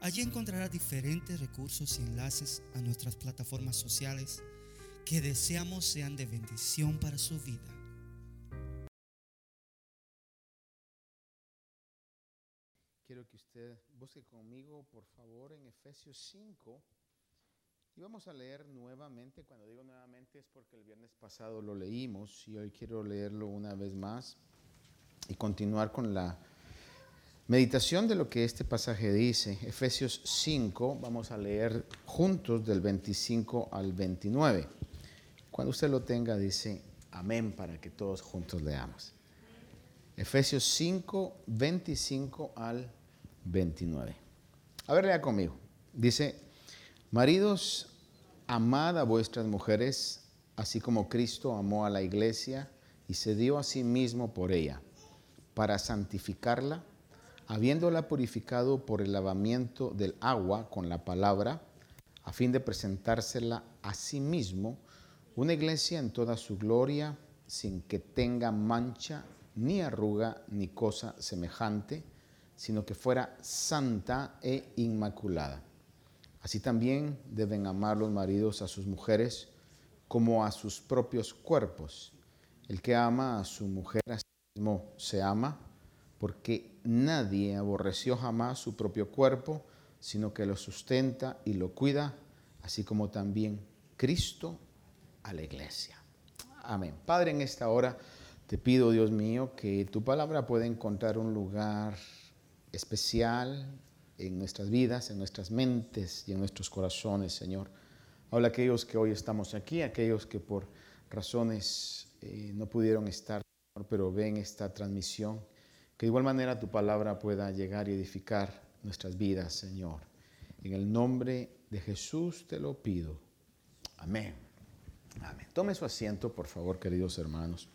Allí encontrará diferentes recursos y enlaces a nuestras plataformas sociales que deseamos sean de bendición para su vida. Quiero que usted busque conmigo, por favor, en Efesios 5. Y vamos a leer nuevamente. Cuando digo nuevamente es porque el viernes pasado lo leímos y hoy quiero leerlo una vez más y continuar con la Meditación de lo que este pasaje dice, Efesios 5, vamos a leer juntos del 25 al 29. Cuando usted lo tenga, dice amén para que todos juntos leamos. Efesios 5, 25 al 29. A ver, lea conmigo. Dice, maridos, amad a vuestras mujeres, así como Cristo amó a la iglesia y se dio a sí mismo por ella, para santificarla habiéndola purificado por el lavamiento del agua con la palabra, a fin de presentársela a sí mismo, una iglesia en toda su gloria, sin que tenga mancha, ni arruga, ni cosa semejante, sino que fuera santa e inmaculada. Así también deben amar los maridos a sus mujeres como a sus propios cuerpos. El que ama a su mujer a sí mismo se ama porque nadie aborreció jamás su propio cuerpo, sino que lo sustenta y lo cuida, así como también Cristo a la iglesia. Amén. Padre, en esta hora te pido, Dios mío, que tu palabra pueda encontrar un lugar especial en nuestras vidas, en nuestras mentes y en nuestros corazones, Señor. Habla a aquellos que hoy estamos aquí, aquellos que por razones eh, no pudieron estar, pero ven esta transmisión. Que de igual manera tu palabra pueda llegar y edificar nuestras vidas, Señor. En el nombre de Jesús te lo pido. Amén. Amén. Tome su asiento, por favor, queridos hermanos.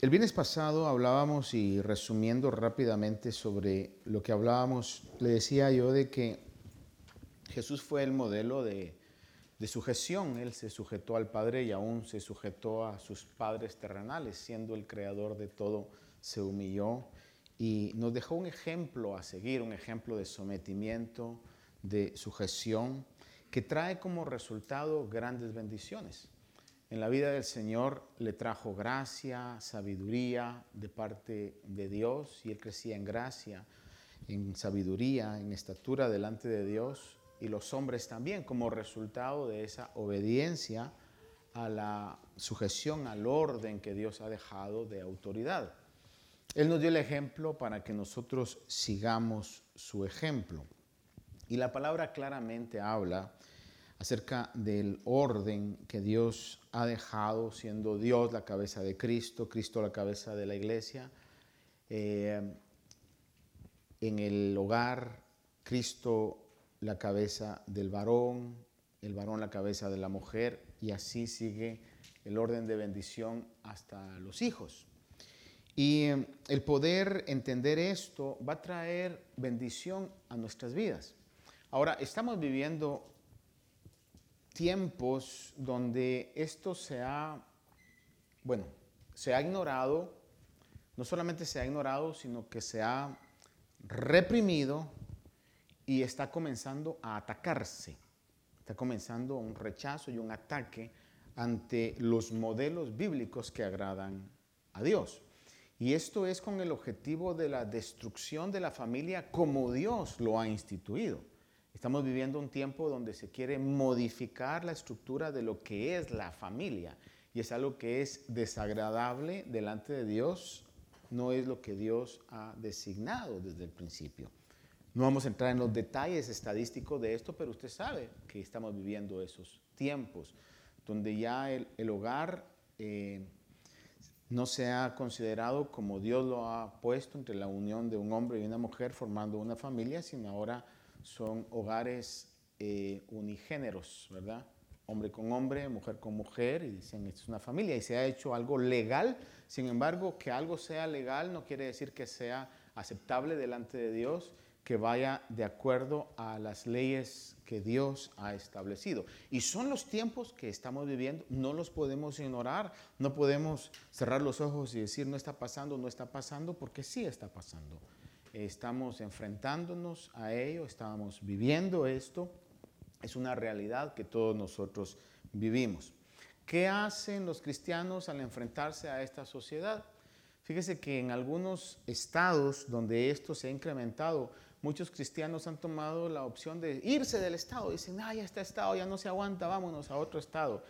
El viernes pasado hablábamos y resumiendo rápidamente sobre lo que hablábamos, le decía yo de que Jesús fue el modelo de de sujeción. Él se sujetó al Padre y aún se sujetó a sus padres terrenales, siendo el creador de todo, se humilló y nos dejó un ejemplo a seguir, un ejemplo de sometimiento, de sujeción, que trae como resultado grandes bendiciones. En la vida del Señor le trajo gracia, sabiduría de parte de Dios y él crecía en gracia, en sabiduría, en estatura delante de Dios y los hombres también, como resultado de esa obediencia a la sujeción al orden que Dios ha dejado de autoridad. Él nos dio el ejemplo para que nosotros sigamos su ejemplo. Y la palabra claramente habla acerca del orden que Dios ha dejado, siendo Dios la cabeza de Cristo, Cristo la cabeza de la iglesia. Eh, en el hogar, Cristo la cabeza del varón, el varón la cabeza de la mujer, y así sigue el orden de bendición hasta los hijos. Y eh, el poder entender esto va a traer bendición a nuestras vidas. Ahora, estamos viviendo tiempos donde esto se ha, bueno, se ha ignorado, no solamente se ha ignorado, sino que se ha reprimido y está comenzando a atacarse. Está comenzando un rechazo y un ataque ante los modelos bíblicos que agradan a Dios. Y esto es con el objetivo de la destrucción de la familia como Dios lo ha instituido. Estamos viviendo un tiempo donde se quiere modificar la estructura de lo que es la familia. Y es algo que es desagradable delante de Dios. No es lo que Dios ha designado desde el principio. No vamos a entrar en los detalles estadísticos de esto, pero usted sabe que estamos viviendo esos tiempos donde ya el, hogar eh, no se ha considerado como Dios lo ha puesto entre la unión de un hombre y una mujer formando una familia, sino ahora son hogares eh, unigéneros, ¿verdad? Hombre con hombre, mujer con mujer, y dicen, esto es una familia, y se ha hecho algo legal. Sin embargo, que algo sea legal no quiere decir que sea aceptable delante de Dios, que vaya de acuerdo a las leyes que Dios ha establecido. Y son los tiempos que estamos viviendo, no los podemos ignorar, no podemos cerrar los ojos y decir no está pasando, no está pasando, porque sí está pasando. Estamos enfrentándonos a ello, estamos viviendo esto, es una realidad que todos nosotros vivimos. ¿Qué hacen los cristianos al enfrentarse a esta sociedad? Fíjese que en algunos estados donde esto se ha incrementado, muchos cristianos han tomado la opción de irse del Estado. Dicen, ah, ya está Estado, ya no se aguanta, vámonos a otro Estado.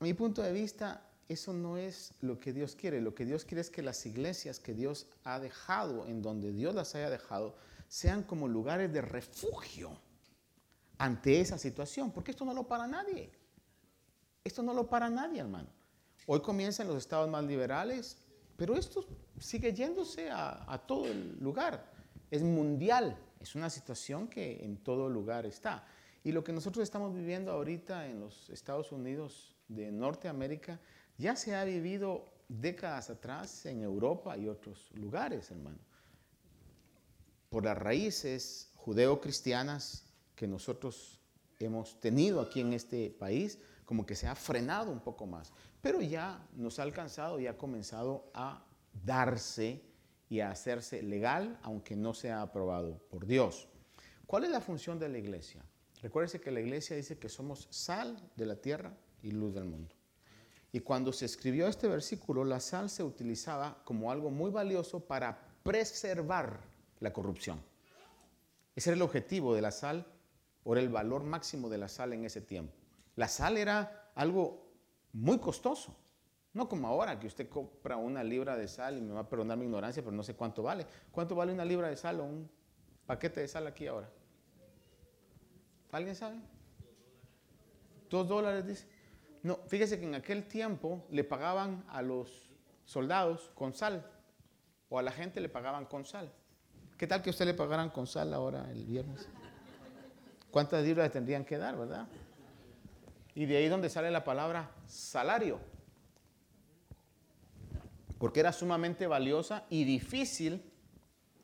Mi punto de vista, eso no es lo que Dios quiere. Lo que Dios quiere es que las iglesias que Dios ha dejado, en donde Dios las haya dejado, sean como lugares de refugio ante esa situación. Porque esto no lo para nadie. Esto no lo para nadie, hermano. Hoy comienzan los estados más liberales, pero esto sigue yéndose a todo el lugar es mundial, es una situación que en todo lugar está. Y lo que nosotros estamos viviendo ahorita en los Estados Unidos de Norteamérica ya se ha vivido décadas atrás en Europa y otros lugares, hermano. Por las raíces judeo-cristianas que nosotros hemos tenido aquí en este país, como que se ha frenado un poco más. Pero ya nos ha alcanzado y ha comenzado a darse y a hacerse legal, aunque no sea aprobado por Dios. ¿Cuál es la función de la iglesia? Recuérdese que la iglesia dice que somos sal de la tierra y luz del mundo. Y cuando se escribió este versículo, la sal se utilizaba como algo muy valioso para preservar la corrupción. Ese era el objetivo de la sal, por el valor máximo de la sal en ese tiempo. La sal era algo muy costoso. No como ahora que usted compra una libra de sal y me va a perdonar mi ignorancia, pero no sé cuánto vale. ¿Cuánto vale una libra de sal o un paquete de sal aquí ahora? ¿Alguien sabe? Dos dólares, dice. No, fíjese que en aquel tiempo le pagaban a los soldados con sal o a la gente le pagaban con sal. ¿Qué tal que usted le pagaran con sal ahora el viernes? ¿Cuántas libras tendrían que dar, verdad? Y de ahí donde sale la palabra salario porque era sumamente valiosa y difícil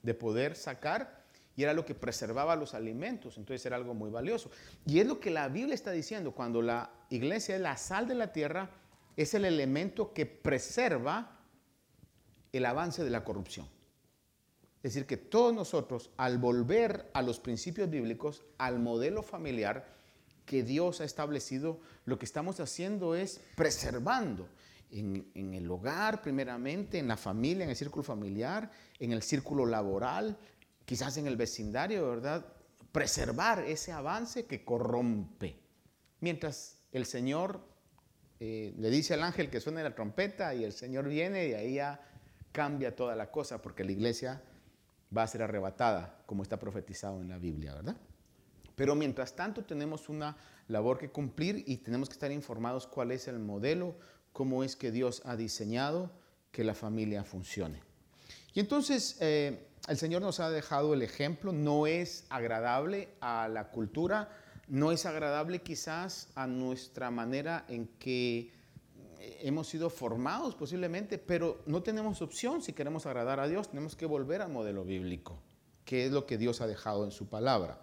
de poder sacar y era lo que preservaba los alimentos, entonces era algo muy valioso. Y es lo que la Biblia está diciendo, cuando la iglesia es la sal de la tierra, es el elemento que preserva el avance de la corrupción. Es decir, que todos nosotros, al volver a los principios bíblicos, al modelo familiar que Dios ha establecido, lo que estamos haciendo es preservando en, el hogar primeramente, en la familia, en el círculo familiar, en el círculo laboral, quizás en el vecindario, ¿verdad? Preservar ese avance que corrompe. Mientras el Señor eh, le dice al ángel que suene la trompeta y el Señor viene y ahí ya cambia toda la cosa porque la iglesia va a ser arrebatada, como está profetizado en la Biblia, ¿verdad? Pero mientras tanto tenemos una labor que cumplir y tenemos que estar informados cuál es el modelo cómo es que Dios ha diseñado que la familia funcione. Y entonces eh, el Señor nos ha dejado el ejemplo, no es agradable a la cultura, no es agradable quizás a nuestra manera en que hemos sido formados posiblemente, pero no tenemos opción si queremos agradar a Dios, tenemos que volver al modelo bíblico, que es lo que Dios ha dejado en su palabra.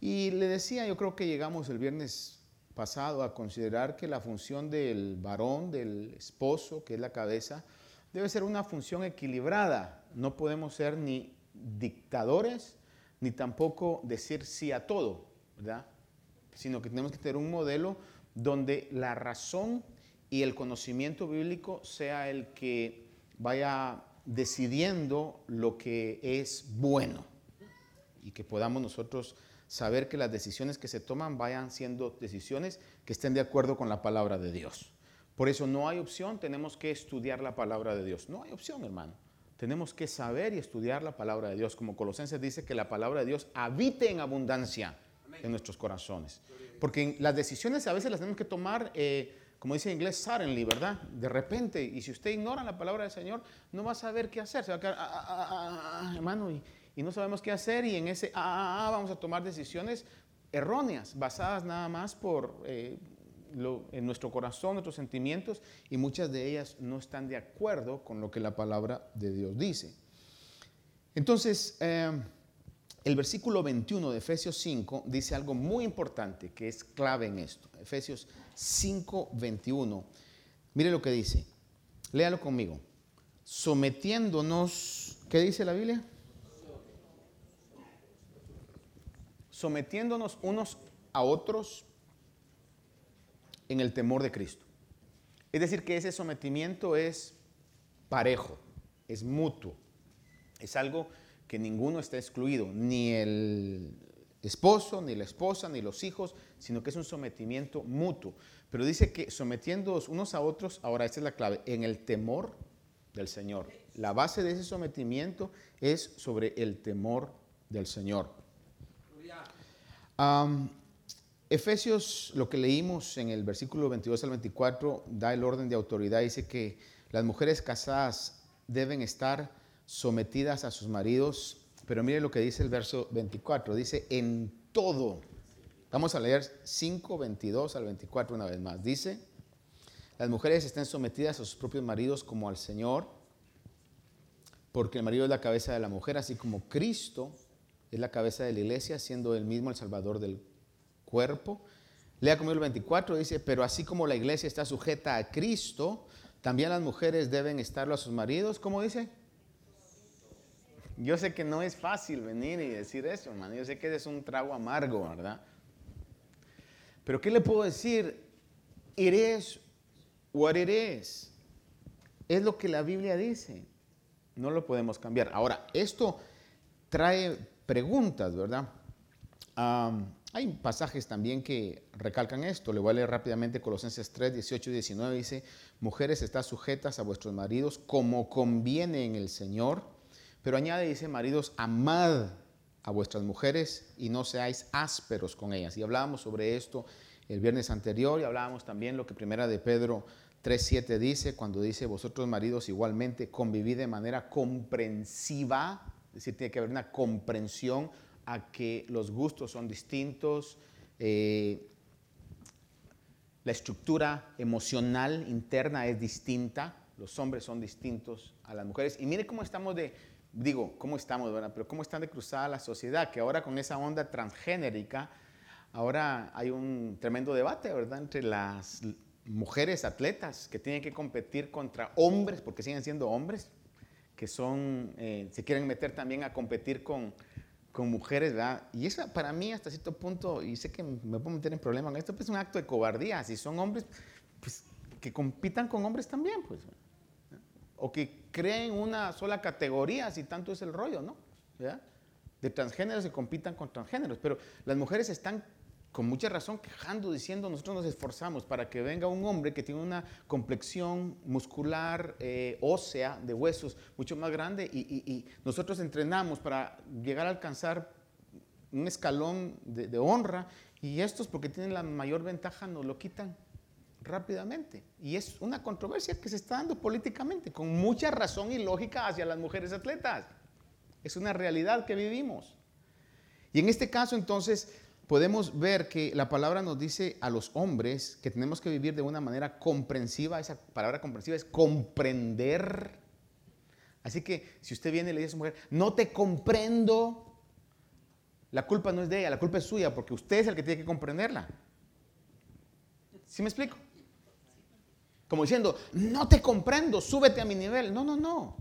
Y le decía, yo creo que llegamos el viernes pasado a considerar que la función del varón, del esposo, que es la cabeza, debe ser una función equilibrada. No podemos ser ni dictadores, ni tampoco decir sí a todo, ¿verdad? Sino que tenemos que tener un modelo donde la razón y el conocimiento bíblico sea el que vaya decidiendo lo que es bueno y que podamos nosotros saber que las decisiones que se toman vayan siendo decisiones que estén de acuerdo con la palabra de Dios. Por eso no hay opción, tenemos que estudiar la palabra de Dios. No hay opción, hermano. Tenemos que saber y estudiar la palabra de Dios. Como Colosenses dice que la palabra de Dios habite en abundancia en nuestros corazones. Porque las decisiones a veces las tenemos que tomar, eh, como dice en inglés, suddenly, ¿verdad? De repente. Y si usted ignora la palabra del Señor, no va a saber qué hacer. Se va a quedar, ah, ah, ah, hermano, y, y, no sabemos qué hacer. Y en ese, ah, vamos a tomar decisiones erróneas, basadas nada más por eh, en nuestro corazón, nuestros sentimientos, y muchas de ellas no están de acuerdo con lo que la palabra de Dios dice. Entonces, eh, el versículo 21 de Efesios 5 dice algo muy importante que es clave en esto. Efesios 5, 21. Mire lo que dice. Léalo conmigo. Sometiéndonos, ¿qué dice la Biblia? Sometiéndonos unos a otros en el temor de Cristo. Es decir, que ese sometimiento es parejo, es mutuo, es algo que ninguno está excluido, ni el esposo, ni la esposa, ni los hijos, sino que es un sometimiento mutuo. Pero dice que sometiéndonos unos a otros, ahora esta es la clave, en el temor del Señor. La base de ese sometimiento es sobre el temor del Señor. Efesios, lo que leímos en el versículo 22 al 24, da el orden de autoridad. Dice que las mujeres casadas deben estar sometidas a sus maridos. Pero mire lo que dice el verso 24. Dice, en todo. Vamos a leer 5, 22 al 24 una vez más. Dice, las mujeres estén sometidas a sus propios maridos como al Señor, porque el marido es la cabeza de la mujer, así como Cristo es la cabeza de la iglesia, siendo él mismo el Salvador del cuerpo. Lea conmigo el 24, dice, pero así como la iglesia está sujeta a Cristo, también las mujeres deben estarlo a sus maridos, ¿cómo dice? Yo sé que no es fácil venir y decir eso, hermano. Yo sé que es un trago amargo, ¿verdad? Pero ¿qué le puedo decir? It is what it is. Es lo que la Biblia dice. No lo podemos cambiar. Ahora, esto trae preguntas, ¿verdad? Hay pasajes también que recalcan esto. Le voy a leer rápidamente Colosenses 3, 18 y 19. Dice, mujeres, están sujetas a vuestros maridos como conviene en el Señor. Pero añade, dice, maridos, amad a vuestras mujeres y no seáis ásperos con ellas. Y hablábamos sobre esto el viernes anterior y hablábamos también lo que primera de Pedro 3.7 dice, cuando dice, vosotros maridos igualmente convivid de manera comprensiva, es decir, tiene que haber una comprensión a que los gustos son distintos, eh, la estructura emocional interna es distinta, los hombres son distintos a las mujeres. Y mire cómo estamos de, digo, cómo estamos, ¿verdad? Pero cómo están de cruzada la sociedad, que ahora con esa onda transgénerica, ahora hay un tremendo debate, ¿verdad? Entre las mujeres atletas que tienen que competir contra hombres, porque siguen siendo hombres, que son, eh, se quieren meter también a competir con con mujeres, ¿verdad? Y eso para mí hasta cierto punto, y sé que me puedo meter en problemas con esto, pues es un acto de cobardía. Si son hombres, pues que compitan con hombres también, pues. O que creen una sola categoría, si tanto es el rollo, ¿no? ¿verdad? De transgéneros y compitan con transgéneros. Pero las mujeres están con mucha razón quejando, diciendo, nosotros nos esforzamos para que venga un hombre que tiene una complexión muscular, eh, ósea, de huesos, mucho más grande, y, nosotros entrenamos para llegar a alcanzar un escalón de, honra, y estos, porque tienen la mayor ventaja, nos lo quitan rápidamente. Y es una controversia que se está dando políticamente, con mucha razón y lógica hacia las mujeres atletas. Es una realidad que vivimos. Y en este caso, entonces, podemos ver que la palabra nos dice a los hombres que tenemos que vivir de una manera comprensiva. Esa palabra comprensiva es comprender. Así que si usted viene y le dice a su mujer, no te comprendo, la culpa no es de ella, la culpa es suya, porque usted es el que tiene que comprenderla. ¿Sí me explico? Como diciendo, no te comprendo, súbete a mi nivel. No, no, no.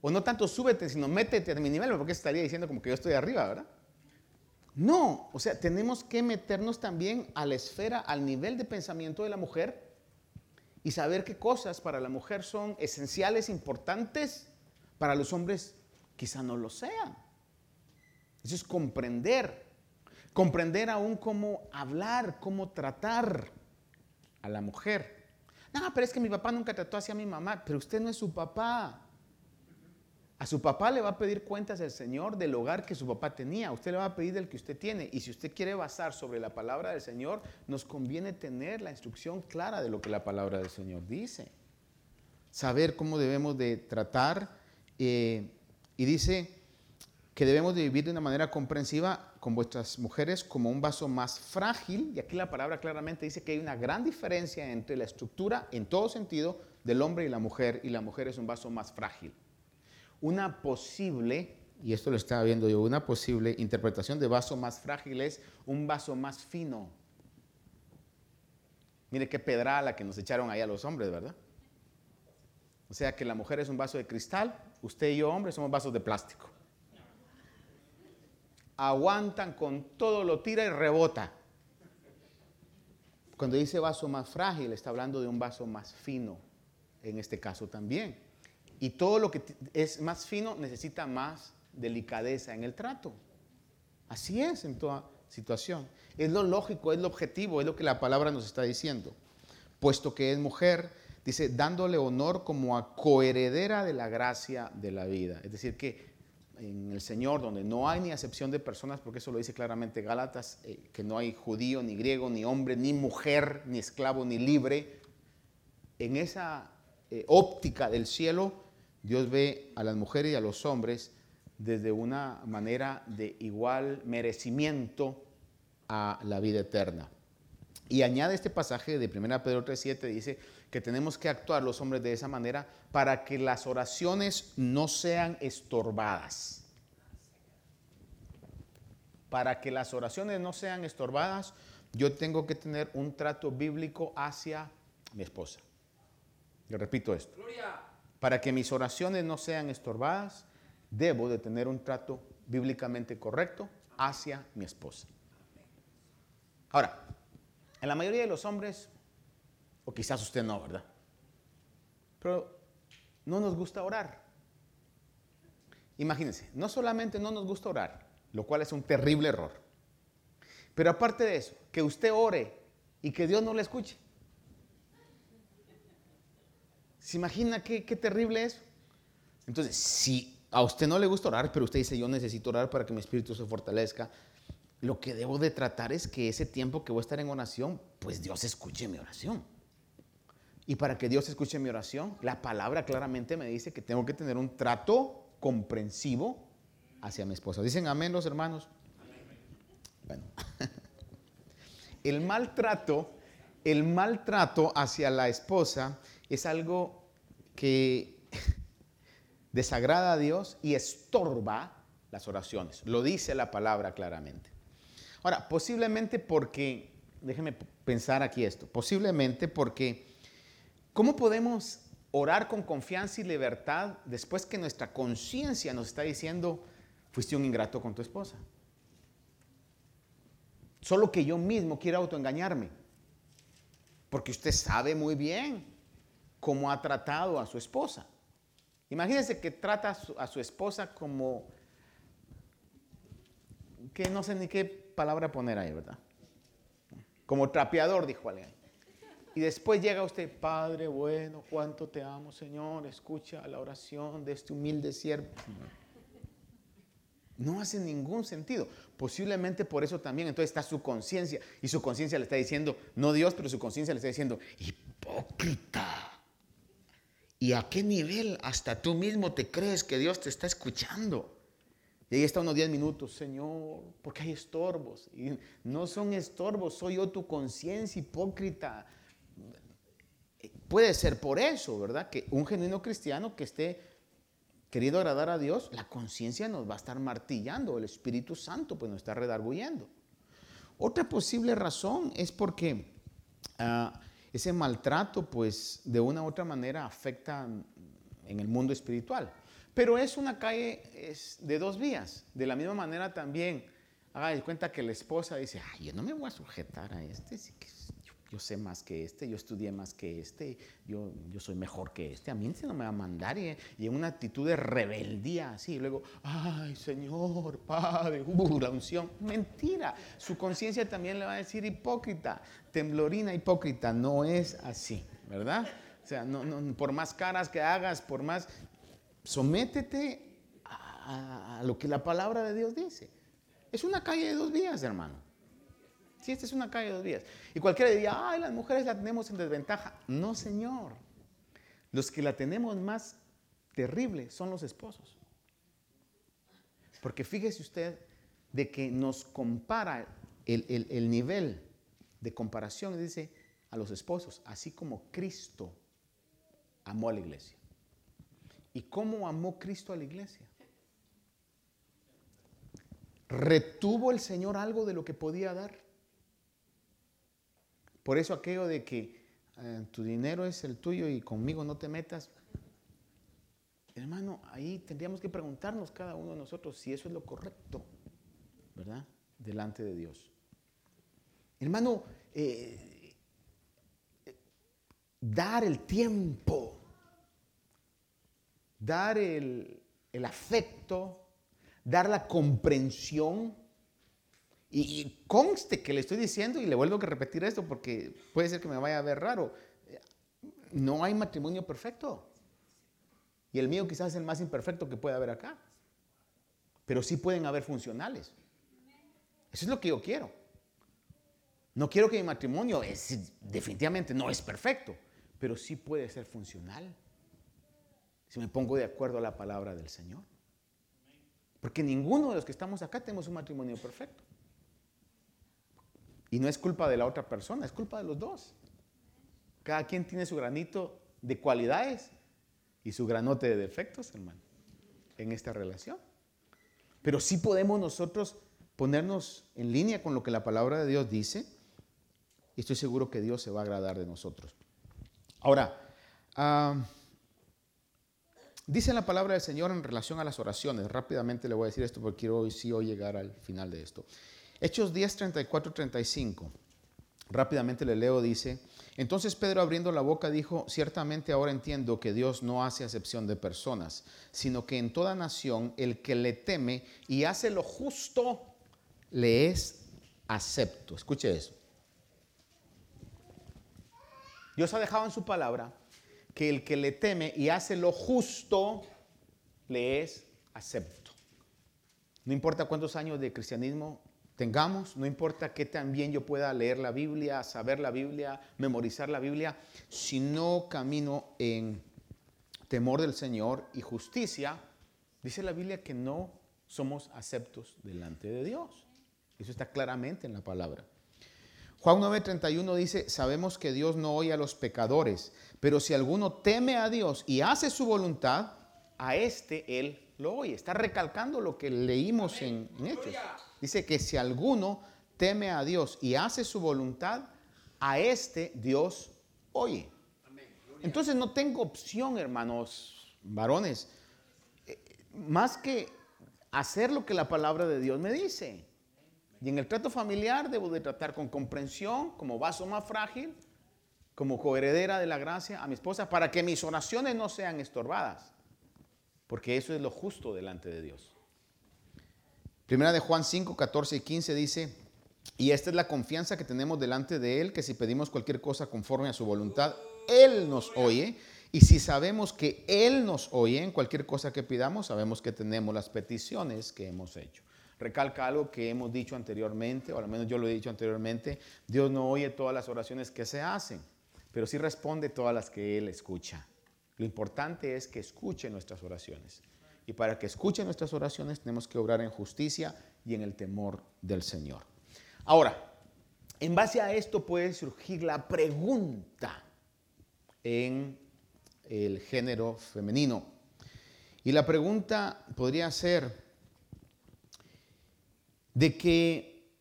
O no tanto súbete, sino métete a mi nivel, porque estaría diciendo como que yo estoy arriba, ¿verdad? No, o sea, tenemos que meternos también a la esfera, al nivel de pensamiento de la mujer y saber qué cosas para la mujer son esenciales, importantes, para los hombres quizá no lo sean. Eso es comprender, comprender aún cómo hablar, cómo tratar a la mujer. No, pero es que mi papá nunca trató así a mi mamá, pero usted no es su papá. A su papá le va a pedir cuentas el Señor del hogar que su papá tenía. Usted le va a pedir del que usted tiene. Y si usted quiere basar sobre la palabra del Señor, nos conviene tener la instrucción clara de lo que la palabra del Señor dice. Saber cómo debemos de tratar. Eh, y dice que debemos de vivir de una manera comprensiva con vuestras mujeres como un vaso más frágil. Y aquí la palabra claramente dice que hay una gran diferencia entre la estructura en todo sentido del hombre y la mujer. Y la mujer es un vaso más frágil una posible, y esto lo estaba viendo yo, una posible interpretación de vaso más frágil es un vaso más fino. Mire qué pedra la que nos echaron ahí a los hombres, ¿verdad? O sea que la mujer es un vaso de cristal, usted y yo, hombres, somos vasos de plástico. Aguantan con todo, lo tira y rebota. Cuando dice vaso más frágil, está hablando de un vaso más fino, en este caso también. Y todo lo que es más fino necesita más delicadeza en el trato. Así es en toda situación. Es lo lógico, es lo objetivo, es lo que la palabra nos está diciendo. Puesto que es mujer, dice, dándole honor como a coheredera de la gracia de la vida. Es decir, que en el Señor, donde no hay ni acepción de personas, porque eso lo dice claramente Gálatas, eh, que no hay judío, ni griego, ni hombre, ni mujer, ni esclavo, ni libre, en esa eh, óptica del cielo, Dios ve a las mujeres y a los hombres desde una manera de igual merecimiento a la vida eterna. Y añade este pasaje de 1 Pedro 3.7, dice que tenemos que actuar los hombres de esa manera para que las oraciones no sean estorbadas. Para que las oraciones no sean estorbadas, yo tengo que tener un trato bíblico hacia mi esposa. Yo repito esto. Gloria. Para que mis oraciones no sean estorbadas, debo de tener un trato bíblicamente correcto hacia mi esposa. Ahora, en la mayoría de los hombres, o quizás usted no, ¿verdad? Pero no nos gusta orar. Imagínense, no solamente no nos gusta orar, lo cual es un terrible error, pero aparte de eso, que usted ore y que Dios no le escuche. ¿Se imagina qué, terrible es? Entonces, si a usted no le gusta orar, pero usted dice, yo necesito orar para que mi espíritu se fortalezca, lo que debo de tratar es que ese tiempo que voy a estar en oración, pues Dios escuche mi oración. Y para que Dios escuche mi oración, la palabra claramente me dice que tengo que tener un trato comprensivo hacia mi esposa. ¿Dicen amén los hermanos? Bueno, el maltrato, el maltrato hacia la esposa es algo que desagrada a Dios y estorba las oraciones. Lo dice la palabra claramente. Ahora, posiblemente porque, déjeme pensar aquí esto, posiblemente porque, ¿cómo podemos orar con confianza y libertad después que nuestra conciencia nos está diciendo, fuiste un ingrato con tu esposa? Solo que yo mismo quiero autoengañarme. Porque usted sabe muy bien cómo ha tratado a su esposa. Imagínense que trata a su, esposa como, que no sé ni qué palabra poner ahí, ¿verdad? Como trapeador, dijo alguien. Y después llega usted, Padre bueno, cuánto te amo, Señor, escucha la oración de este humilde siervo. No hace ningún sentido. Posiblemente por eso también entonces está su conciencia. Y su conciencia le está diciendo, no Dios, pero su conciencia le está diciendo, hipócrita. ¿Y a qué nivel hasta tú mismo te crees que Dios te está escuchando? Y ahí está unos 10 minutos, Señor, porque hay estorbos. Y no son estorbos, soy yo tu conciencia hipócrita. Puede ser por eso, ¿verdad? Que un genuino cristiano que esté queriendo agradar a Dios, la conciencia nos va a estar martillando, el Espíritu Santo pues nos está redarguyendo. Otra posible razón es porque ah, ese maltrato, pues de una u otra manera afecta en el mundo espiritual. Pero es una calle de dos vías. De la misma manera también, haga de cuenta que la esposa dice, ay, yo no me voy a sujetar a este, sí que yo sé más que este, yo estudié más que este, yo, yo soy mejor que este, a mí se no me va a mandar. Y, en una actitud de rebeldía así, luego, ay Señor, Padre, uh, la unción. Mentira, su conciencia también le va a decir hipócrita, temblorina hipócrita, no es así, ¿verdad? O sea, no, no, por más caras que hagas, por más, sométete a, a lo que la palabra de Dios dice. Es una calle de dos vías, hermano. Sí, esta es una calle de dos vías. Y cualquiera diría, ay, las mujeres la tenemos en desventaja. No, señor. Los que la tenemos más terrible son los esposos. Porque fíjese usted de que nos compara el, el nivel de comparación, dice, a los esposos, así como Cristo amó a la iglesia. ¿Y cómo amó Cristo a la iglesia? ¿Retuvo el Señor algo de lo que podía dar? Por eso aquello de que eh, tu dinero es el tuyo y conmigo no te metas. Hermano, ahí tendríamos que preguntarnos cada uno de nosotros si eso es lo correcto, ¿verdad? Delante de Dios. Hermano, eh, dar el tiempo, dar el afecto, dar la comprensión. Y, conste que le estoy diciendo, y le vuelvo a repetir esto porque puede ser que me vaya a ver raro, no hay matrimonio perfecto. Y el mío quizás es el más imperfecto que puede haber acá. Pero sí pueden haber funcionales. Eso es lo que yo quiero. No quiero que mi matrimonio es, definitivamente no es perfecto, pero sí puede ser funcional. Si me pongo de acuerdo a la palabra del Señor. Porque ninguno de los que estamos acá tenemos un matrimonio perfecto. Y no es culpa de la otra persona, es culpa de los dos. Cada quien tiene su granito de cualidades y su granote de defectos, hermano, en esta relación. Pero sí podemos nosotros ponernos en línea con lo que la palabra de Dios dice y estoy seguro que Dios se va a agradar de nosotros. Ahora, ah, Dice la palabra del Señor en relación a las oraciones. Rápidamente le voy a decir esto porque quiero hoy sí hoy llegar al final de esto. Hechos 10, 34, 35. Rápidamente le leo, dice, entonces Pedro abriendo la boca dijo, ciertamente ahora entiendo que Dios no hace acepción de personas, sino que en toda nación el que le teme y hace lo justo, le es acepto. Escuche eso. Dios ha dejado en su palabra que el que le teme y hace lo justo le es acepto. No importa cuántos años de cristianismo tengamos, no importa que también yo pueda leer la Biblia, saber la Biblia, memorizar la Biblia, si no camino en temor del Señor y justicia, dice la Biblia que no somos aceptos delante de Dios. Eso está claramente en la palabra. Juan 9:31 dice, sabemos que Dios no oye a los pecadores, pero si alguno teme a Dios y hace su voluntad, a este Él lo oye. Está recalcando lo que leímos en, Hechos. Dice que si alguno teme a Dios y hace su voluntad, a este Dios oye. Entonces no tengo opción, hermanos, varones, eh, más que hacer lo que la palabra de Dios me dice. Y en el trato familiar debo de tratar con comprensión, como vaso más frágil, como coheredera de la gracia a mi esposa, para que mis oraciones no sean estorbadas. Porque eso es lo justo delante de Dios. Primera de Juan 5, 14 y 15 dice, y esta es la confianza que tenemos delante de Él, que si pedimos cualquier cosa conforme a su voluntad, Él nos oye. Y si sabemos que Él nos oye en cualquier cosa que pidamos, sabemos que tenemos las peticiones que hemos hecho recalca algo que hemos dicho anteriormente, o al menos yo lo he dicho anteriormente, Dios no oye todas las oraciones que se hacen, pero sí responde todas las que Él escucha. Lo importante es que escuche nuestras oraciones. Y para que escuche nuestras oraciones tenemos que obrar en justicia y en el temor del Señor. Ahora, en base a esto puede surgir la pregunta en el género femenino. Y la pregunta podría ser, de que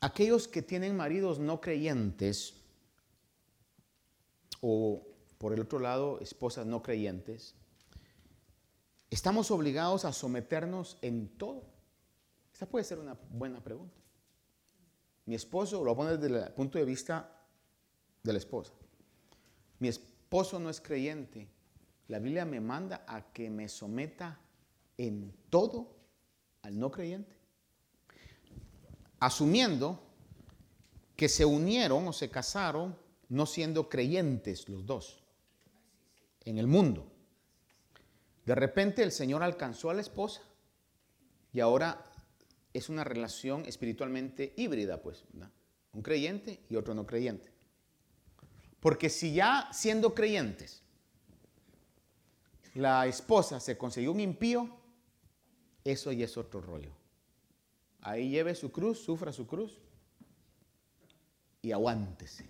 aquellos que tienen maridos no creyentes o por el otro lado esposas no creyentes, estamos obligados a someternos en todo. Esta puede ser una buena pregunta. Mi esposo, lo voy a poner desde el punto de vista de la esposa. Mi esposo no es creyente. La Biblia me manda a que me someta en todo al no creyente. Asumiendo que se unieron o se casaron no siendo creyentes los dos en el mundo. De repente el Señor alcanzó a la esposa y ahora es una relación espiritualmente híbrida, pues, un creyente y otro no creyente. Porque si ya siendo creyentes, la esposa se consiguió un impío, eso ya es otro rollo. Ahí lleve su cruz, sufra su cruz y aguántese.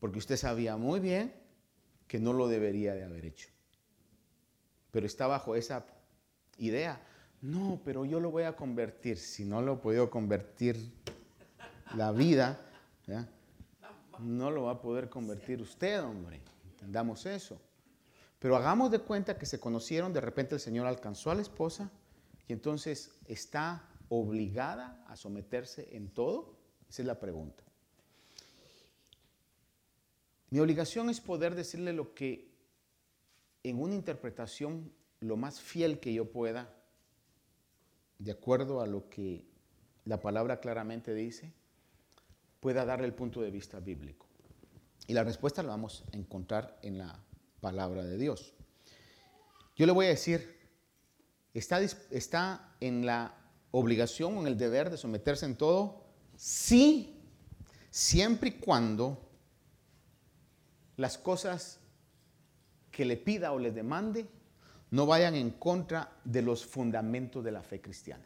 Porque usted sabía muy bien que no lo debería de haber hecho. Pero está bajo esa idea. No, pero yo lo voy a convertir. Si no lo puedo convertir la vida, no lo va a poder convertir usted, hombre. Entendamos eso. Pero hagamos de cuenta que se conocieron, de repente el Señor alcanzó a la esposa y entonces está obligada a someterse en todo. Esa es la pregunta. Mi obligación es poder decirle lo que en una interpretación lo más fiel que yo pueda, de acuerdo a lo que la palabra claramente dice, pueda darle el punto de vista bíblico. Y la respuesta la vamos a encontrar en la palabra de Dios. Yo le voy a decir, está, está en la obligación o en el deber de someterse en todo, sí, siempre y cuando las cosas que le pida o le demande no vayan en contra de los fundamentos de la fe cristiana.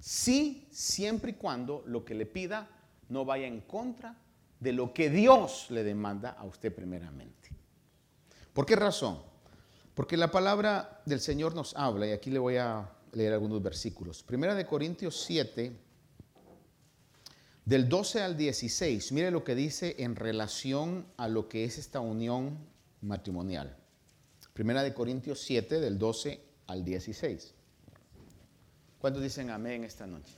Sí, siempre y cuando lo que le pida no vaya en contra de lo que Dios le demanda a usted primeramente. ¿Por qué razón? Porque la palabra del Señor nos habla, y aquí le voy a leer algunos versículos. Primera de Corintios 7, del 12 al 16, mire lo que dice en relación a lo que es esta unión matrimonial. Primera de Corintios 7, del 12 al 16. ¿Cuántos dicen amén esta noche?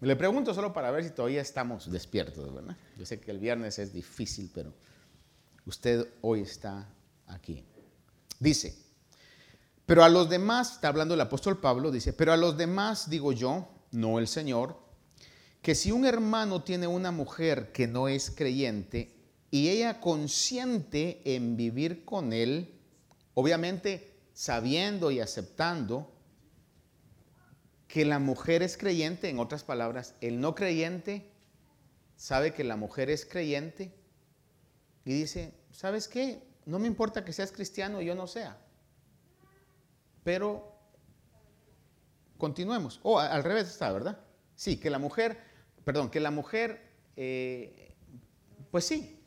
Le pregunto solo para ver si todavía estamos despiertos, ¿verdad? Yo sé que el viernes es difícil, pero usted hoy está aquí. Dice, pero a los demás, está hablando el apóstol Pablo, dice, pero a los demás digo yo, no el Señor, que si un hermano tiene una mujer que no es creyente y ella consiente en vivir con él, obviamente sabiendo y aceptando que la mujer es creyente, en otras palabras, el no creyente sabe que la mujer es creyente y dice, ¿sabes qué? No me importa que seas cristiano y yo no sea. Pero continuemos. O oh, al revés está, ¿verdad? Sí, que la mujer perdón, que la mujer, eh, pues sí,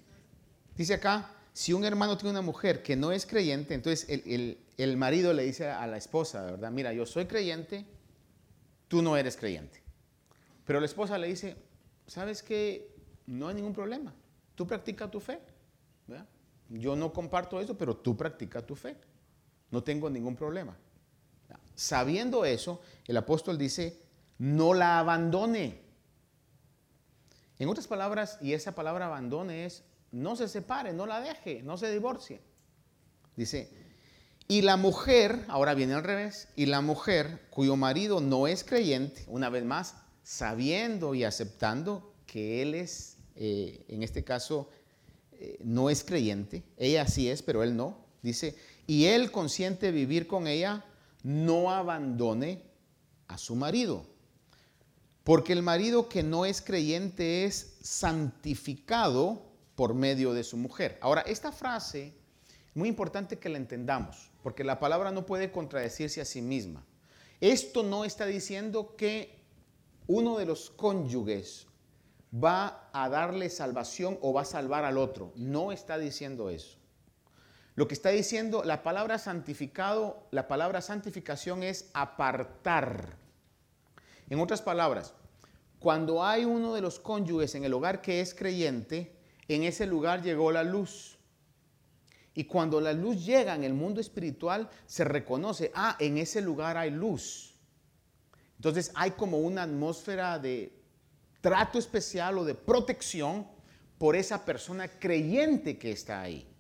dice acá, si un hermano tiene una mujer que no es creyente, entonces el, marido le dice a la esposa, ¿verdad? Mira, yo soy creyente, tú no eres creyente. Pero la esposa le dice, ¿sabes qué? No hay ningún problema. Tú practicas tu fe. Yo no comparto eso, pero tú practicas tu fe. No tengo ningún problema. Sabiendo eso, el apóstol dice, no la abandone. En otras palabras, y esa palabra abandone es, no se separe, no la deje, no se divorcie. Dice, y la mujer, ahora viene al revés, y la mujer cuyo marido no es creyente, una vez más, sabiendo y aceptando que él es, eh, en este caso, eh, no es creyente, ella sí es, pero él no, dice, y él consiente vivir con ella, no abandone a su marido. Porque el marido que no es creyente es santificado por medio de su mujer. Ahora, esta frase, muy importante que la entendamos, porque la palabra no puede contradecirse a sí misma. Esto no está diciendo que uno de los cónyuges va a darle salvación o va a salvar al otro. No está diciendo eso. Lo que está diciendo la palabra santificado, la palabra santificación es apartar. En otras palabras, cuando hay uno de los cónyuges en el hogar que es creyente, en ese lugar llegó la luz. Y cuando la luz llega en el mundo espiritual, se reconoce, ah, en ese lugar hay luz. Entonces hay como una atmósfera de trato especial o de protección por esa persona creyente que está ahí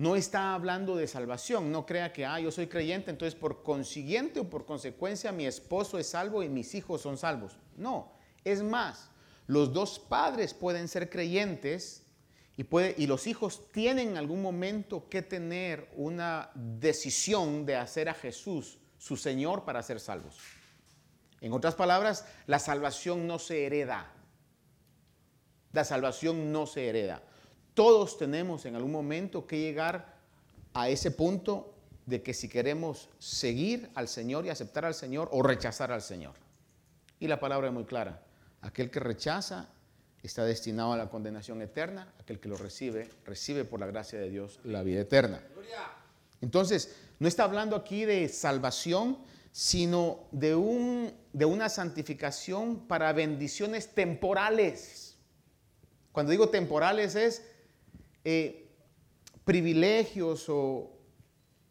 no está hablando de salvación. No crea que, ah, yo soy creyente, entonces por consiguiente o por consecuencia mi esposo es salvo y mis hijos son salvos. No, es más, los dos padres pueden ser creyentes Y, los hijos tienen en algún momento que tener una decisión de hacer a Jesús su Señor para ser salvos. En otras palabras, la salvación no se hereda. La salvación no se hereda. Todos tenemos en algún momento que llegar a ese punto de que si queremos seguir al Señor y aceptar al Señor o rechazar al Señor. Y la palabra es muy clara. Aquel que rechaza está destinado a la condenación eterna. Aquel que lo recibe, recibe por la gracia de Dios la vida eterna. Entonces, no está hablando aquí de salvación, sino de, un, de una santificación para bendiciones temporales. Cuando digo temporales es eh, privilegios o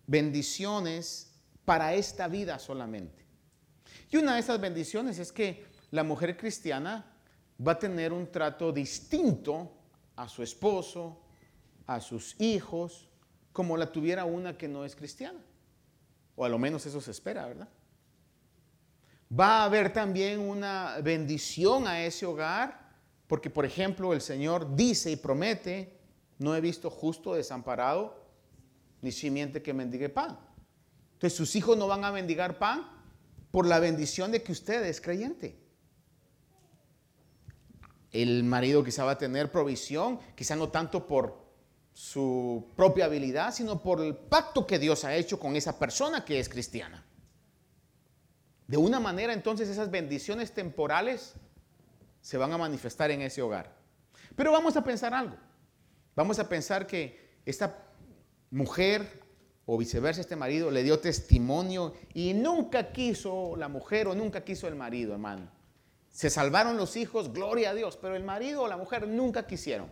bendiciones para esta vida solamente. Y una de esas bendiciones es que la mujer cristiana va a tener un trato distinto a su esposo, a sus hijos, como la tuviera una que no es cristiana. O a lo menos eso se espera, ¿verdad? Va a haber también una bendición a ese hogar, porque por ejemplo el Señor dice y promete, no he visto justo desamparado, ni simiente que mendigue pan. Entonces sus hijos no van a mendigar pan por la bendición de que usted es creyente. El marido quizá va a tener provisión, quizá no tanto por su propia habilidad, sino por el pacto que Dios ha hecho con esa persona que es cristiana. De una manera entonces esas bendiciones temporales se van a manifestar en ese hogar. Pero vamos a pensar algo. Vamos a pensar que esta mujer o viceversa este marido le dio testimonio y nunca quiso la mujer o nunca quiso el marido, hermano. Se salvaron los hijos, gloria a Dios, pero el marido o la mujer nunca quisieron.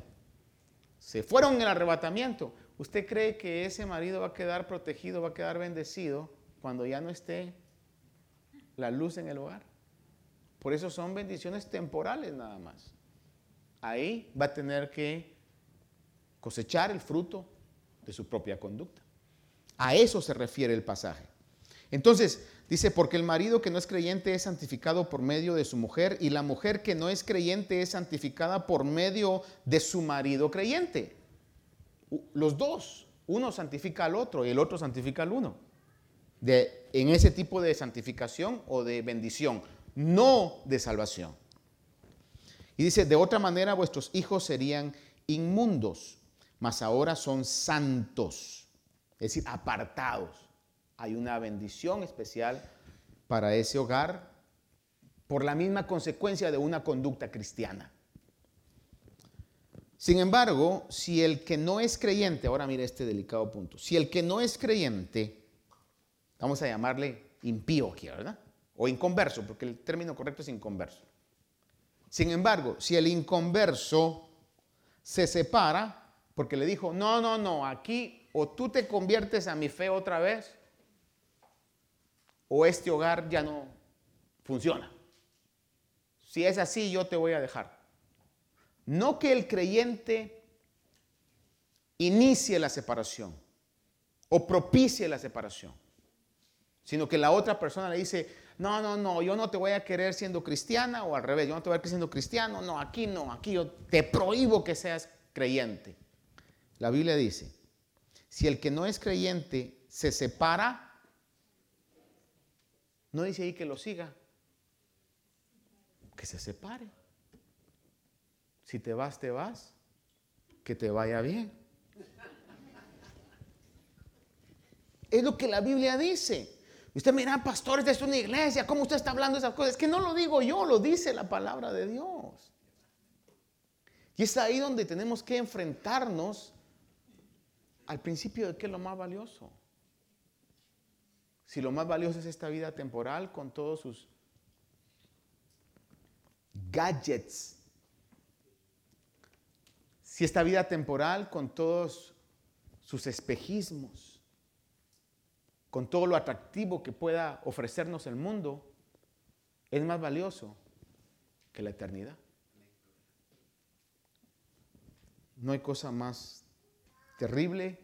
Se fueron en el arrebatamiento. ¿Usted cree que ese marido va a quedar protegido, va a quedar bendecido cuando ya no esté la luz en el hogar? Por eso son bendiciones temporales nada más. Ahí va a tener que cosechar el fruto de su propia conducta. A eso se refiere el pasaje. Entonces, dice, porque el marido que no es creyente es santificado por medio de su mujer y la mujer que no es creyente es santificada por medio de su marido creyente. Los dos, uno santifica al otro y el otro santifica al uno. De, en ese tipo de santificación o de bendición, no de salvación. Y dice, de otra manera vuestros hijos serían inmundos mas ahora son santos, es decir, apartados. Hay una bendición especial para ese hogar por la misma consecuencia de una conducta cristiana. Sin embargo, si el que no es creyente, ahora mire este delicado punto, si el que no es creyente, vamos a llamarle impío aquí, ¿verdad? O inconverso, porque el término correcto es inconverso. Sin embargo, si el inconverso se separa, porque le dijo, no, no, no, aquí o tú te conviertes a mi fe otra vez, o este hogar ya no funciona. Si es así, yo te voy a dejar. No que el creyente inicie la separación o propicie la separación, sino que la otra persona le dice, no, no, no, yo no te voy a querer siendo cristiana o al revés, yo no te voy a querer siendo cristiano, no, aquí no, aquí yo te prohíbo que seas creyente. La Biblia dice, si el que no es creyente se separa, no dice ahí que lo siga, que se separe. Si te vas, te vas, que te vaya bien. Es lo que la Biblia dice. Usted mira, pastor, esta es una iglesia, ¿cómo usted está hablando de esas cosas? Es que no lo digo yo, lo dice la palabra de Dios. Y es ahí donde tenemos que enfrentarnos al principio de qué es lo más valioso. Si lo más valioso es esta vida temporal con todos sus gadgets. Si esta vida temporal con todos sus espejismos, con todo lo atractivo que pueda ofrecernos el mundo, es más valioso que la eternidad. No hay cosa más terrible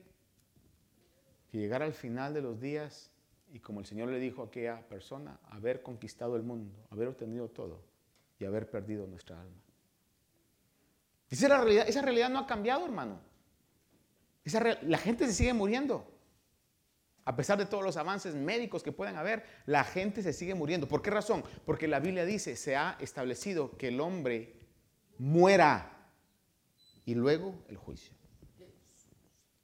que llegar al final de los días y como el Señor le dijo a aquella persona, haber conquistado el mundo, haber obtenido todo y haber perdido nuestra alma. Esa, realidad, esa realidad no ha cambiado, hermano. la gente se sigue muriendo. A pesar de todos los avances médicos que puedan haber, la gente se sigue muriendo. ¿Por qué razón? Porque la Biblia dice, se ha establecido que el hombre muera y luego el juicio.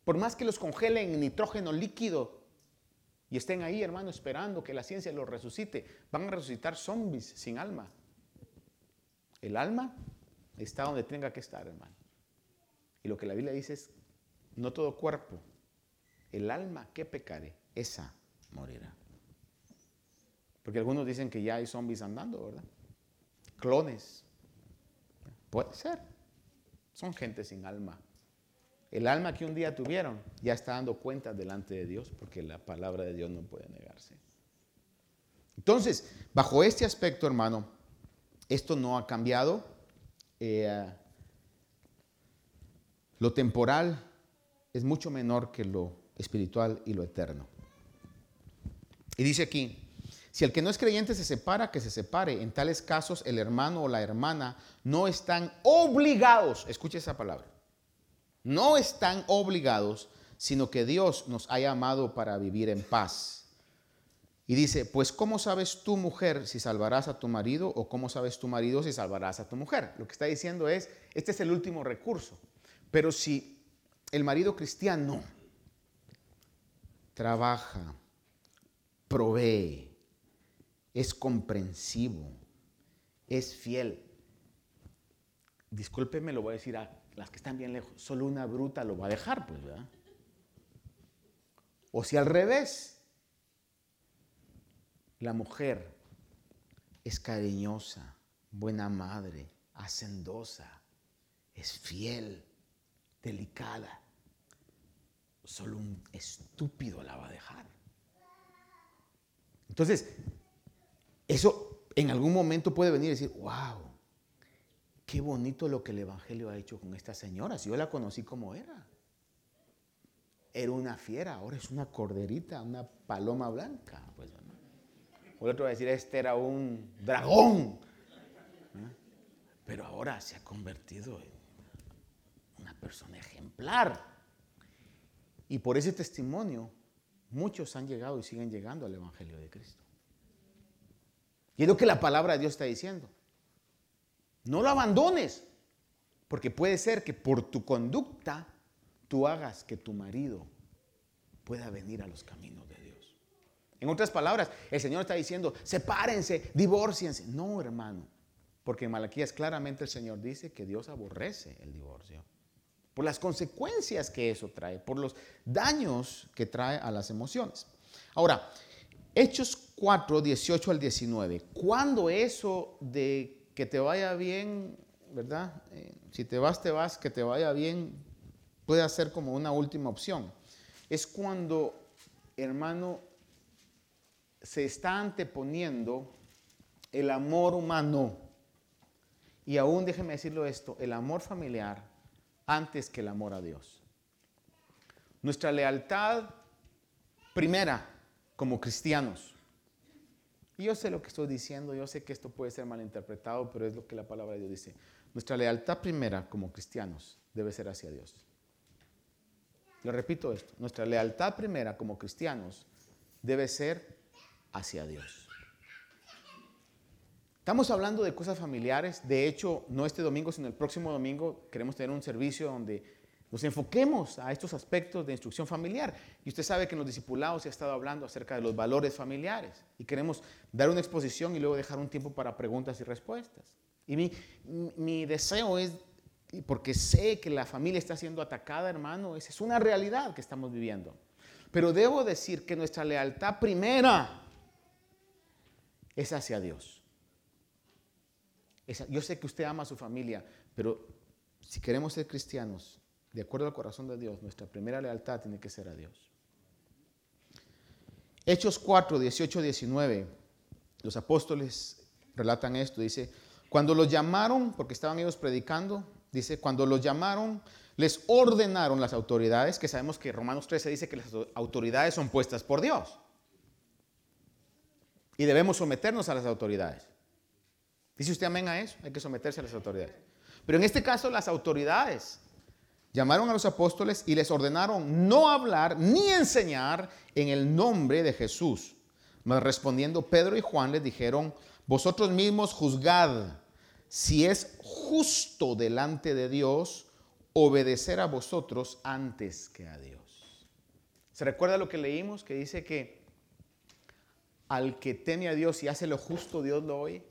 Por más que los congelen en nitrógeno líquido y estén ahí, hermano, esperando que la ciencia los resucite, van a resucitar zombies sin alma. El alma está donde tenga que estar, hermano. Y lo que la Biblia dice es, no todo cuerpo, el alma que pecare, esa morirá. Porque algunos dicen que ya hay zombies andando, ¿verdad? Clones. Puede ser. Son gente sin alma. El alma que un día tuvieron ya está dando cuenta delante de Dios porque la palabra de Dios no puede negarse. Entonces, bajo este aspecto, hermano, esto no ha cambiado. Eh, lo temporal es mucho menor que lo espiritual y lo eterno. Y dice aquí, si el que no es creyente se separa, que se separe. En tales casos el hermano o la hermana no están obligados, escuche esa palabra, no están obligados, sino que Dios nos ha llamado para vivir en paz. Y dice, pues ¿cómo sabes tu mujer si salvarás a tu marido o cómo sabes tu marido si salvarás a tu mujer? Lo que está diciendo es, este es el último recurso. Pero si el marido cristiano trabaja, provee, es comprensivo, es fiel, discúlpeme, lo voy a decir a las que están bien lejos, solo una bruta lo va a dejar, pues, ¿verdad? O si al revés, la mujer es cariñosa, buena madre, hacendosa, es fiel, delicada. Solo un estúpido la va a dejar. Entonces, eso en algún momento puede venir y decir, wow, qué bonito lo que el Evangelio ha hecho con esta señora. Si yo la conocí como era. Era una fiera, ahora es una corderita, una paloma blanca. Pues, o el otro va a decir, este era un dragón. Pero ahora se ha convertido en una persona ejemplar. Y por ese testimonio, muchos han llegado y siguen llegando al Evangelio de Cristo. Y es lo que la palabra de Dios está diciendo. No lo abandones, porque puede ser que por tu conducta tú hagas que tu marido pueda venir a los caminos de Dios. En otras palabras, el Señor está diciendo, sepárense, divórciense. No, hermano, porque en Malaquías claramente el Señor dice que Dios aborrece el divorcio. Por las consecuencias que eso trae, por los daños que trae a las emociones. Ahora, Hechos 4, 18 al 19. Cuando eso de que te vaya bien, ¿verdad? Eh, si te vas, te vas, que te vaya bien, puede ser como una última opción. Es cuando, hermano, se está anteponiendo el amor humano y aún déjeme decirlo esto, el amor familiar antes que el amor a Dios. Nuestra lealtad primera como cristianos. Y yo sé lo que estoy diciendo, yo sé que esto puede ser malinterpretado, pero es lo que la palabra de Dios dice. Nuestra lealtad primera como cristianos debe ser hacia Dios. Lo repito esto, nuestra lealtad primera como cristianos debe ser hacia Dios. Estamos hablando de cosas familiares. De hecho, no este domingo, sino el próximo domingo queremos tener un servicio donde nos enfoquemos a estos aspectos de instrucción familiar. Y usted sabe que en los discipulados se ha estado hablando acerca de los valores familiares. Y queremos dar una exposición y luego dejar un tiempo para preguntas y respuestas. Y mi, deseo es, porque sé que la familia está siendo atacada, hermano, es una realidad que estamos viviendo. Pero debo decir que nuestra lealtad primera es hacia Dios. yo sé que usted ama a su familia, pero si queremos ser cristianos, de acuerdo al corazón de Dios, nuestra primera lealtad tiene que ser a Dios. Hechos 4, 18, 19, los apóstoles relatan esto, dice, cuando los llamaron, porque estaban ellos predicando, dice, cuando los llamaron, les ordenaron las autoridades, que sabemos que Romanos 13 dice que las autoridades son puestas por Dios y debemos someternos a las autoridades. ¿Dice usted amén a eso? Hay que someterse a las autoridades. Pero en este caso las autoridades llamaron a los apóstoles y les ordenaron no hablar ni enseñar en el nombre de Jesús. Mas respondiendo Pedro y Juan les dijeron, vosotros mismos juzgad si es justo delante de Dios obedecer a vosotros antes que a Dios. ¿Se recuerda lo que leímos? Que dice que al que teme a Dios y hace lo justo, Dios lo oye.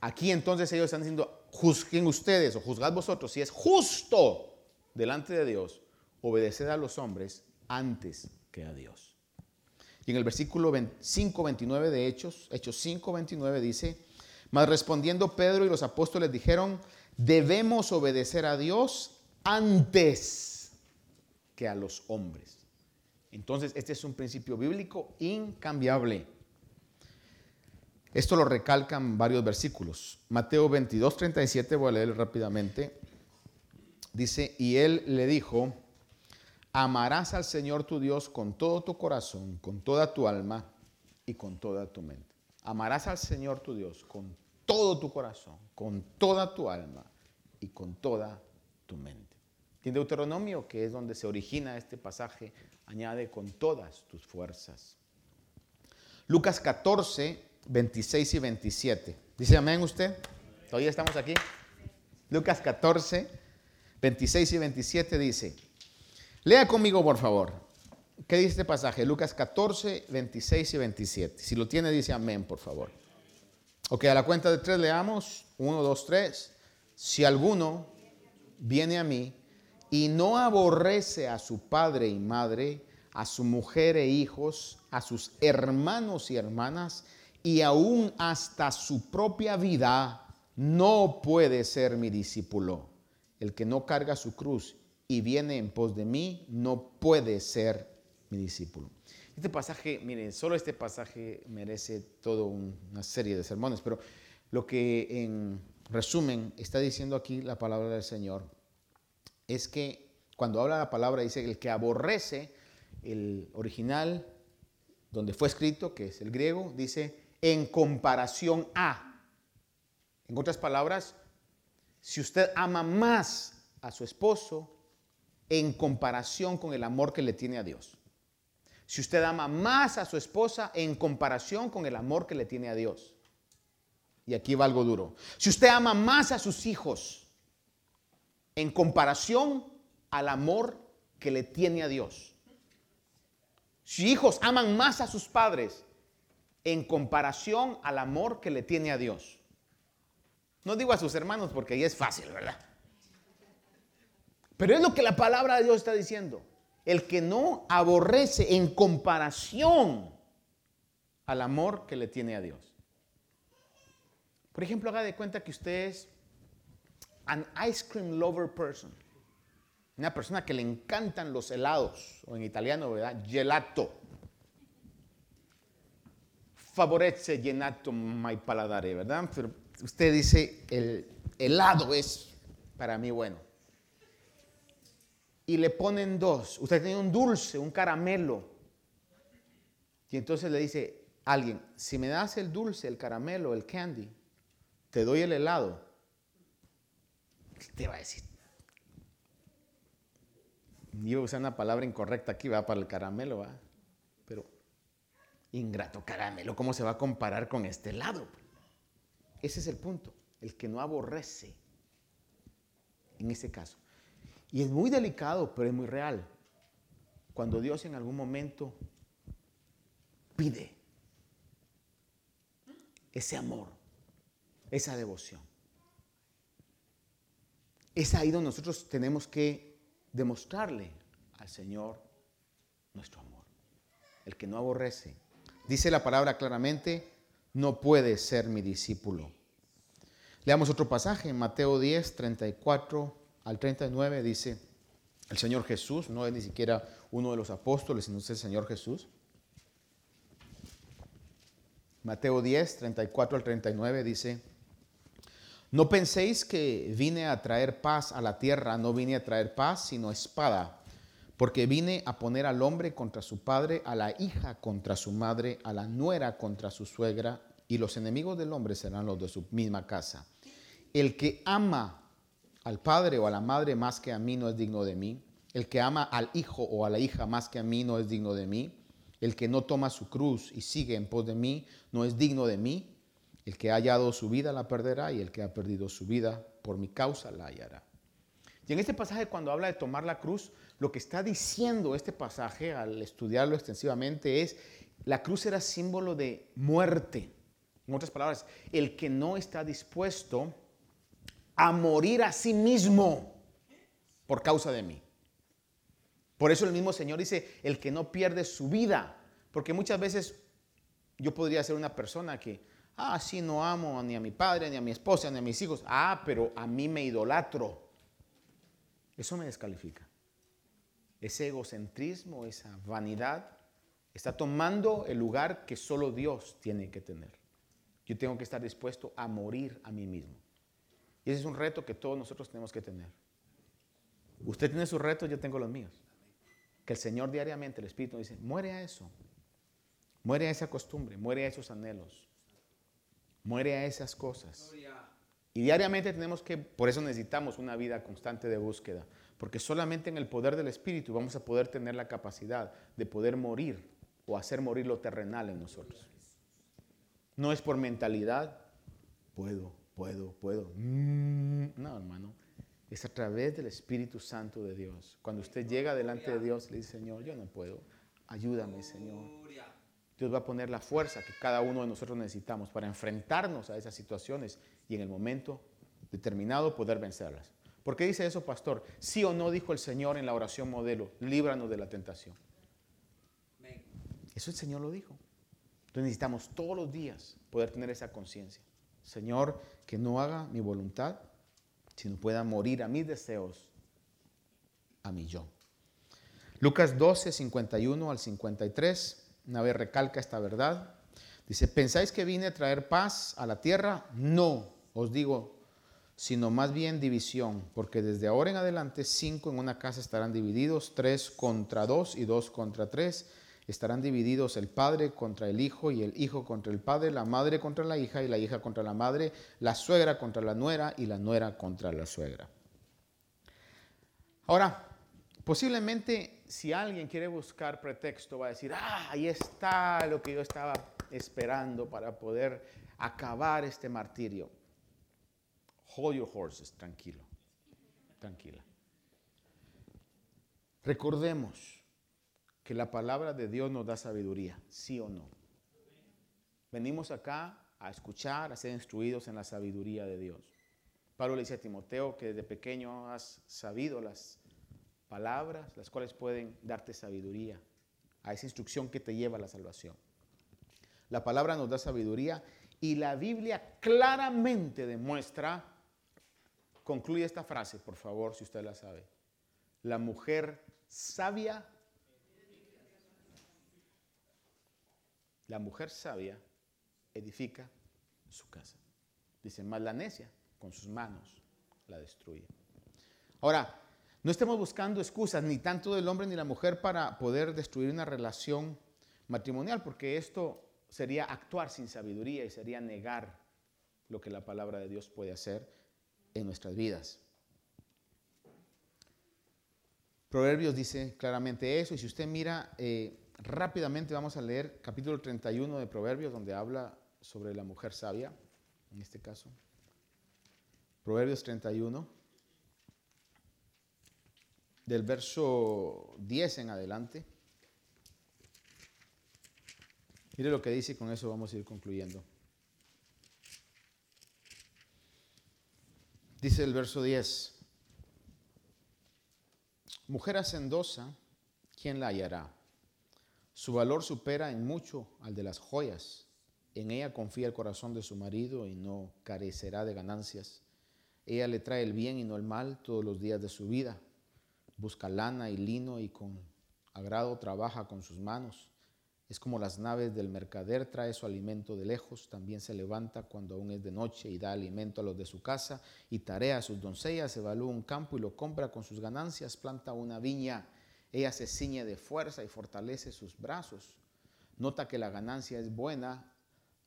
Aquí entonces ellos están diciendo, juzguen ustedes o juzgad vosotros si es justo delante de Dios obedecer a los hombres antes que a Dios. Y en el versículo 5, 29 de Hechos, Hechos 5, 29 dice, mas respondiendo Pedro y los apóstoles dijeron, debemos obedecer a Dios antes que a los hombres. Entonces, este es un principio bíblico incambiable. Esto lo recalcan varios versículos. Mateo 22, 37, voy a leer rápidamente. Dice, y él le dijo, amarás al Señor tu Dios con todo tu corazón, con toda tu alma y con toda tu mente. Amarás al Señor tu Dios con todo tu corazón, con toda tu alma y con toda tu mente. En Deuteronomio, que es donde se origina este pasaje, añade con todas tus fuerzas. Lucas 14, 26 y 27. Dice amén usted. Todavía estamos aquí. Lucas 14, 26 y 27 dice, lea conmigo por favor. ¿Qué dice este pasaje? Lucas 14, 26 y 27. Si lo tiene, dice amén, por favor. Ok, a la cuenta de tres leamos. Uno, dos, tres. Si alguno viene a mí y no aborrece a su padre y madre, a su mujer e hijos, a sus hermanos y hermanas, y aún hasta su propia vida, no puede ser mi discípulo. El que no carga su cruz y viene en pos de mí, no puede ser mi discípulo. Este pasaje, miren, solo este pasaje merece toda una serie de sermones, pero lo que en resumen está diciendo aquí la palabra del Señor es que cuando habla la palabra dice el que aborrece el original donde fue escrito, que es el griego, dice en comparación a. En otras palabras, si usted ama más a su esposo en comparación con el amor que le tiene a Dios. Si usted ama más a su esposa en comparación con el amor que le tiene a Dios. Y aquí va algo duro. Si usted ama más a sus hijos en comparación al amor que le tiene a Dios. Si hijos aman más a sus padres en comparación al amor que le tiene a Dios. No digo a sus hermanos porque ahí es fácil, ¿verdad? Pero es lo que la palabra de Dios está diciendo. El que no aborrece en comparación al amor que le tiene a Dios. Por ejemplo, haga de cuenta que usted es an ice cream lover person. Una persona que le encantan los helados, o en italiano, ¿verdad? Gelato favorece llenato my paladare, ¿verdad? Pero usted dice, el helado es para mí bueno. Y le ponen dos. Usted tiene un dulce, un caramelo. Y entonces le dice alguien, si me das el dulce, el caramelo, el candy, te doy el helado. ¿Qué te va a decir? Yo usé una palabra incorrecta aquí, va para el caramelo, va. Ingrato caramelo, ¿cómo se va a comparar con este lado? Ese es el punto, el que no aborrece en ese caso. Y es muy delicado, pero es muy real. Cuando Dios en algún momento pide ese amor, esa devoción. Es ahí donde nosotros tenemos que demostrarle al Señor nuestro amor. El que no aborrece Dice la palabra claramente, no puede ser mi discípulo. Leamos otro pasaje, Mateo 10, 34 al 39, dice el Señor Jesús, no es ni siquiera uno de los apóstoles, sino el Señor Jesús. Mateo 10, 34 al 39 dice, no penséis que vine a traer paz a la tierra, no vine a traer paz, sino espada porque vine a poner al hombre contra su padre, a la hija contra su madre, a la nuera contra su suegra, y los enemigos del hombre serán los de su misma casa. el que ama al padre o a la madre más que a mí no es digno de mí. El que ama al hijo o a la hija más que a mí no es digno de mí. El que no toma su cruz y sigue en pos de mí no es digno de mí. El que ha hallado su vida la perderá y el que ha perdido su vida por mi causa la hallará. Y en este pasaje cuando habla de tomar la cruz, lo que está diciendo este pasaje al estudiarlo extensivamente es, la cruz era símbolo de muerte. En otras palabras, el que no está dispuesto a morir a sí mismo por causa de mí. Por eso el mismo Señor dice, el que no pierde su vida. Porque muchas veces yo podría ser una persona que, ah, sí, no amo ni a mi padre, ni a mi esposa, ni a mis hijos. Ah, pero a mí me idolatro. Eso me descalifica. Ese egocentrismo, esa vanidad, está tomando el lugar que solo Dios tiene que tener. Yo tengo que estar dispuesto a morir a mí mismo. Y ese es un reto que todos nosotros tenemos que tener. Usted tiene sus retos, yo tengo los míos. Que el Señor diariamente, el Espíritu dice, muere a eso. Muere a esa costumbre, muere a esos anhelos. Muere a esas cosas. Y diariamente tenemos que, por eso necesitamos una vida constante de búsqueda, porque solamente en el poder del Espíritu vamos a poder tener la capacidad de poder morir o hacer morir lo terrenal en nosotros. No es por mentalidad, puedo, puedo, puedo. Mm, no, hermano, es a través del Espíritu Santo de Dios. Cuando usted llega delante de Dios, le dice, Señor, yo no puedo, ayúdame, Señor. Dios va a poner la fuerza que cada uno de nosotros necesitamos para enfrentarnos a esas situaciones y en el momento determinado poder vencerlas. ¿Por qué dice eso, pastor? Sí o no dijo el Señor en la oración modelo, líbranos de la tentación. Eso el Señor lo dijo. Entonces necesitamos todos los días poder tener esa conciencia. Señor, que no haga mi voluntad, sino pueda morir a mis deseos, a mi yo. Lucas 12, 51 al 53 una vez recalca esta verdad. Dice, ¿pensáis que vine a traer paz a la tierra? No, os digo, sino más bien división, porque desde ahora en adelante cinco en una casa estarán divididos, tres contra dos y dos contra tres. Estarán divididos el padre contra el hijo y el hijo contra el padre, la madre contra la hija y la hija contra la madre, la suegra contra la nuera y la nuera contra la suegra. Ahora, Posiblemente si alguien quiere buscar pretexto va a decir, ah, ahí está lo que yo estaba esperando para poder acabar este martirio. Hold your horses, tranquilo, tranquila. Recordemos que la palabra de Dios nos da sabiduría, sí o no. Venimos acá a escuchar, a ser instruidos en la sabiduría de Dios. Pablo le dice a Timoteo que desde pequeño has sabido las palabras las cuales pueden darte sabiduría, a esa instrucción que te lleva a la salvación. La palabra nos da sabiduría y la Biblia claramente demuestra, concluye esta frase, por favor, si usted la sabe. La mujer sabia, la mujer sabia edifica su casa. Dice, más la necia con sus manos la destruye. Ahora, no estemos buscando excusas ni tanto del hombre ni la mujer para poder destruir una relación matrimonial, porque esto sería actuar sin sabiduría y sería negar lo que la palabra de Dios puede hacer en nuestras vidas. Proverbios dice claramente eso, y si usted mira eh, rápidamente, vamos a leer capítulo 31 de Proverbios, donde habla sobre la mujer sabia, en este caso. Proverbios 31 del verso 10 en adelante. Mire lo que dice y con eso vamos a ir concluyendo. Dice el verso 10, mujer hacendosa, ¿quién la hallará? Su valor supera en mucho al de las joyas. En ella confía el corazón de su marido y no carecerá de ganancias. Ella le trae el bien y no el mal todos los días de su vida busca lana y lino y con agrado trabaja con sus manos. Es como las naves del mercader, trae su alimento de lejos, también se levanta cuando aún es de noche y da alimento a los de su casa y tarea a sus doncellas, evalúa un campo y lo compra con sus ganancias, planta una viña, ella se ciñe de fuerza y fortalece sus brazos. Nota que la ganancia es buena,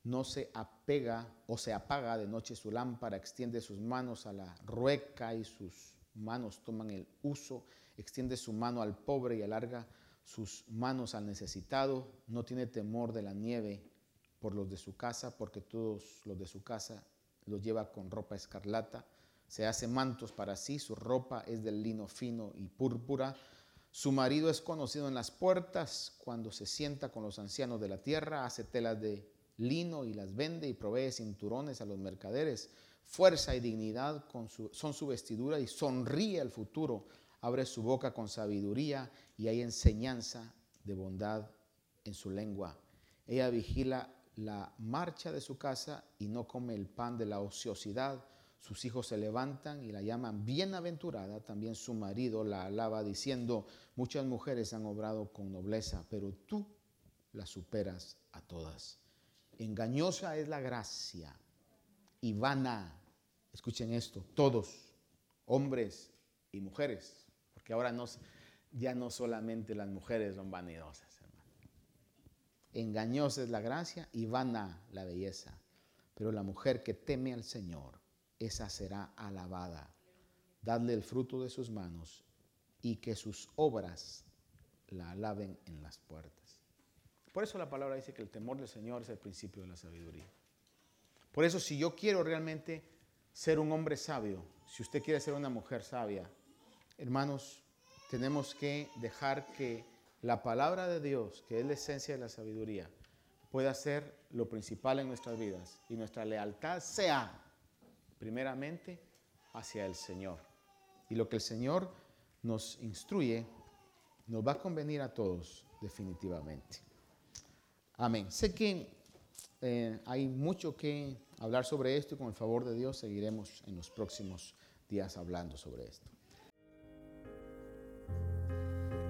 no se apega o se apaga de noche su lámpara, extiende sus manos a la rueca y sus manos toman el uso, extiende su mano al pobre y alarga sus manos al necesitado, no tiene temor de la nieve por los de su casa, porque todos los de su casa los lleva con ropa escarlata, se hace mantos para sí, su ropa es del lino fino y púrpura, su marido es conocido en las puertas, cuando se sienta con los ancianos de la tierra, hace telas de lino y las vende y provee cinturones a los mercaderes. Fuerza y dignidad son su vestidura y sonríe al futuro. Abre su boca con sabiduría y hay enseñanza de bondad en su lengua. Ella vigila la marcha de su casa y no come el pan de la ociosidad. Sus hijos se levantan y la llaman bienaventurada. También su marido la alaba diciendo, muchas mujeres han obrado con nobleza, pero tú la superas a todas. Engañosa es la gracia y vana. Escuchen esto, todos, hombres y mujeres, porque ahora no, ya no solamente las mujeres son vanidosas, hermano. Engañosa es la gracia y vana la belleza, pero la mujer que teme al Señor, esa será alabada. Dadle el fruto de sus manos y que sus obras la alaben en las puertas. Por eso la palabra dice que el temor del Señor es el principio de la sabiduría. Por eso si yo quiero realmente ser un hombre sabio, si usted quiere ser una mujer sabia, hermanos, tenemos que dejar que la palabra de Dios, que es la esencia de la sabiduría, pueda ser lo principal en nuestras vidas y nuestra lealtad sea primeramente hacia el Señor. Y lo que el Señor nos instruye nos va a convenir a todos definitivamente. Amén. Sé que eh, hay mucho que hablar sobre esto y con el favor de Dios seguiremos en los próximos días hablando sobre esto.